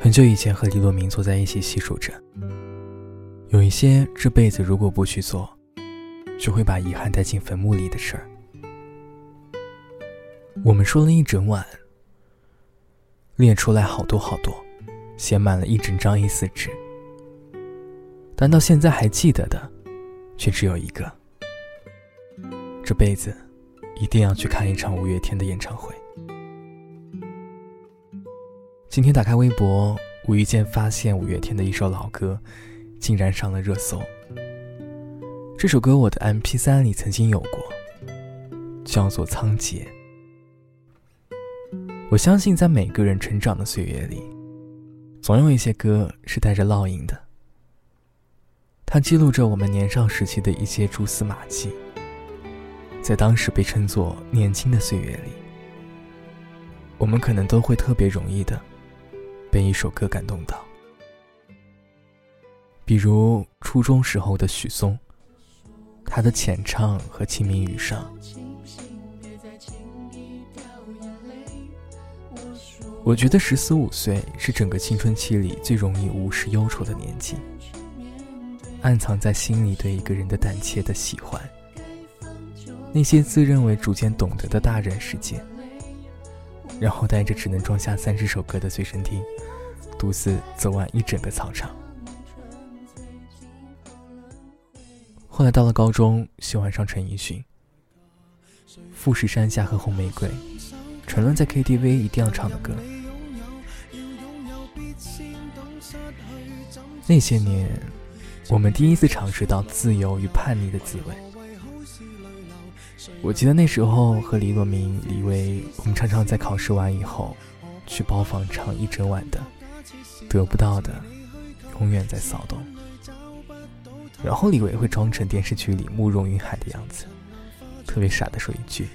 很久以前和李洛明坐在一起细数着，有一些这辈子如果不去做，就会把遗憾带进坟墓里的事儿。我们说了一整晚，列出来好多好多，写满了一整张 A4 纸，但到现在还记得的，却只有一个：这辈子一定要去看一场五月天的演唱会。今天打开微博，无意间发现五月天的一首老歌，竟然上了热搜。这首歌我的 MP3 里曾经有过，叫做《仓颉》。我相信，在每个人成长的岁月里，总有一些歌是带着烙印的。它记录着我们年少时期的一些蛛丝马迹，在当时被称作年轻的岁月里，我们可能都会特别容易的。被一首歌感动到，比如初中时候的许嵩，他的浅唱和清明雨上。我觉得十四五岁是整个青春期里最容易无视忧愁的年纪，暗藏在心里对一个人的胆怯的喜欢，那些自认为逐渐懂得的大人世界。然后带着只能装下三十首歌的随身听，独自走完一整个操场。后来到了高中，喜欢上陈奕迅，《富士山下》和《红玫瑰》，成了在 KTV 一定要唱的歌。那些年，我们第一次尝试到自由与叛逆的滋味。我记得那时候和李洛明、李薇，我们常常在考试完以后，去包房唱一整晚的，得不到的，永远在骚动。然后李薇会装成电视剧里慕容云海的样子，特别傻的说一句：“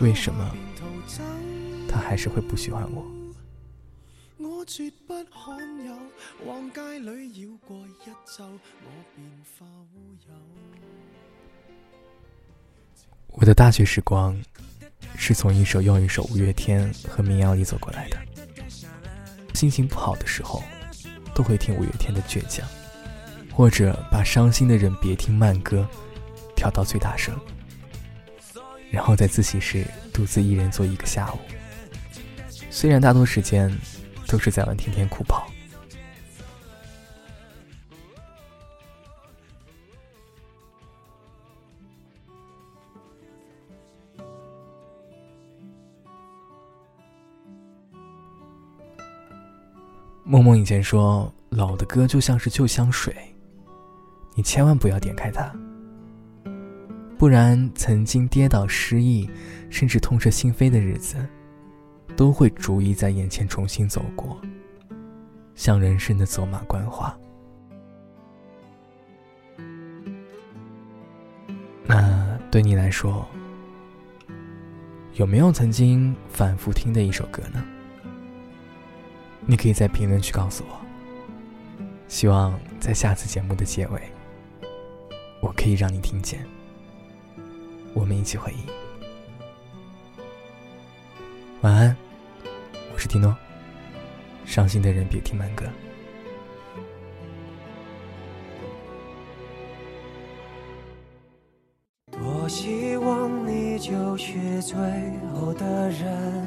为什么他还是会不喜欢我？”我绝不罕有，往街里绕过一周，我便化乌有我的大学时光，是从一首又一首五月天和民谣里走过来的。心情不好的时候，都会听五月天的《倔强》，或者把伤心的人别听慢歌调到最大声，然后在自习室独自一人坐一个下午。虽然大多时间都是在玩天天酷跑。梦梦以前说，老的歌就像是旧香水，你千万不要点开它，不然曾经跌倒失意，甚至痛彻心扉的日子，都会逐一在眼前重新走过，像人生的走马观花。那对你来说，有没有曾经反复听的一首歌呢？你可以在评论区告诉我。希望在下次节目的结尾，我可以让你听见，我们一起回忆。晚安，我是提诺。伤心的人别听慢歌。多希望你就是最后的人。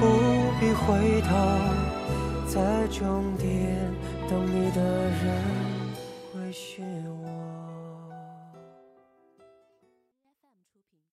不必回头，在终点等你的人会寻。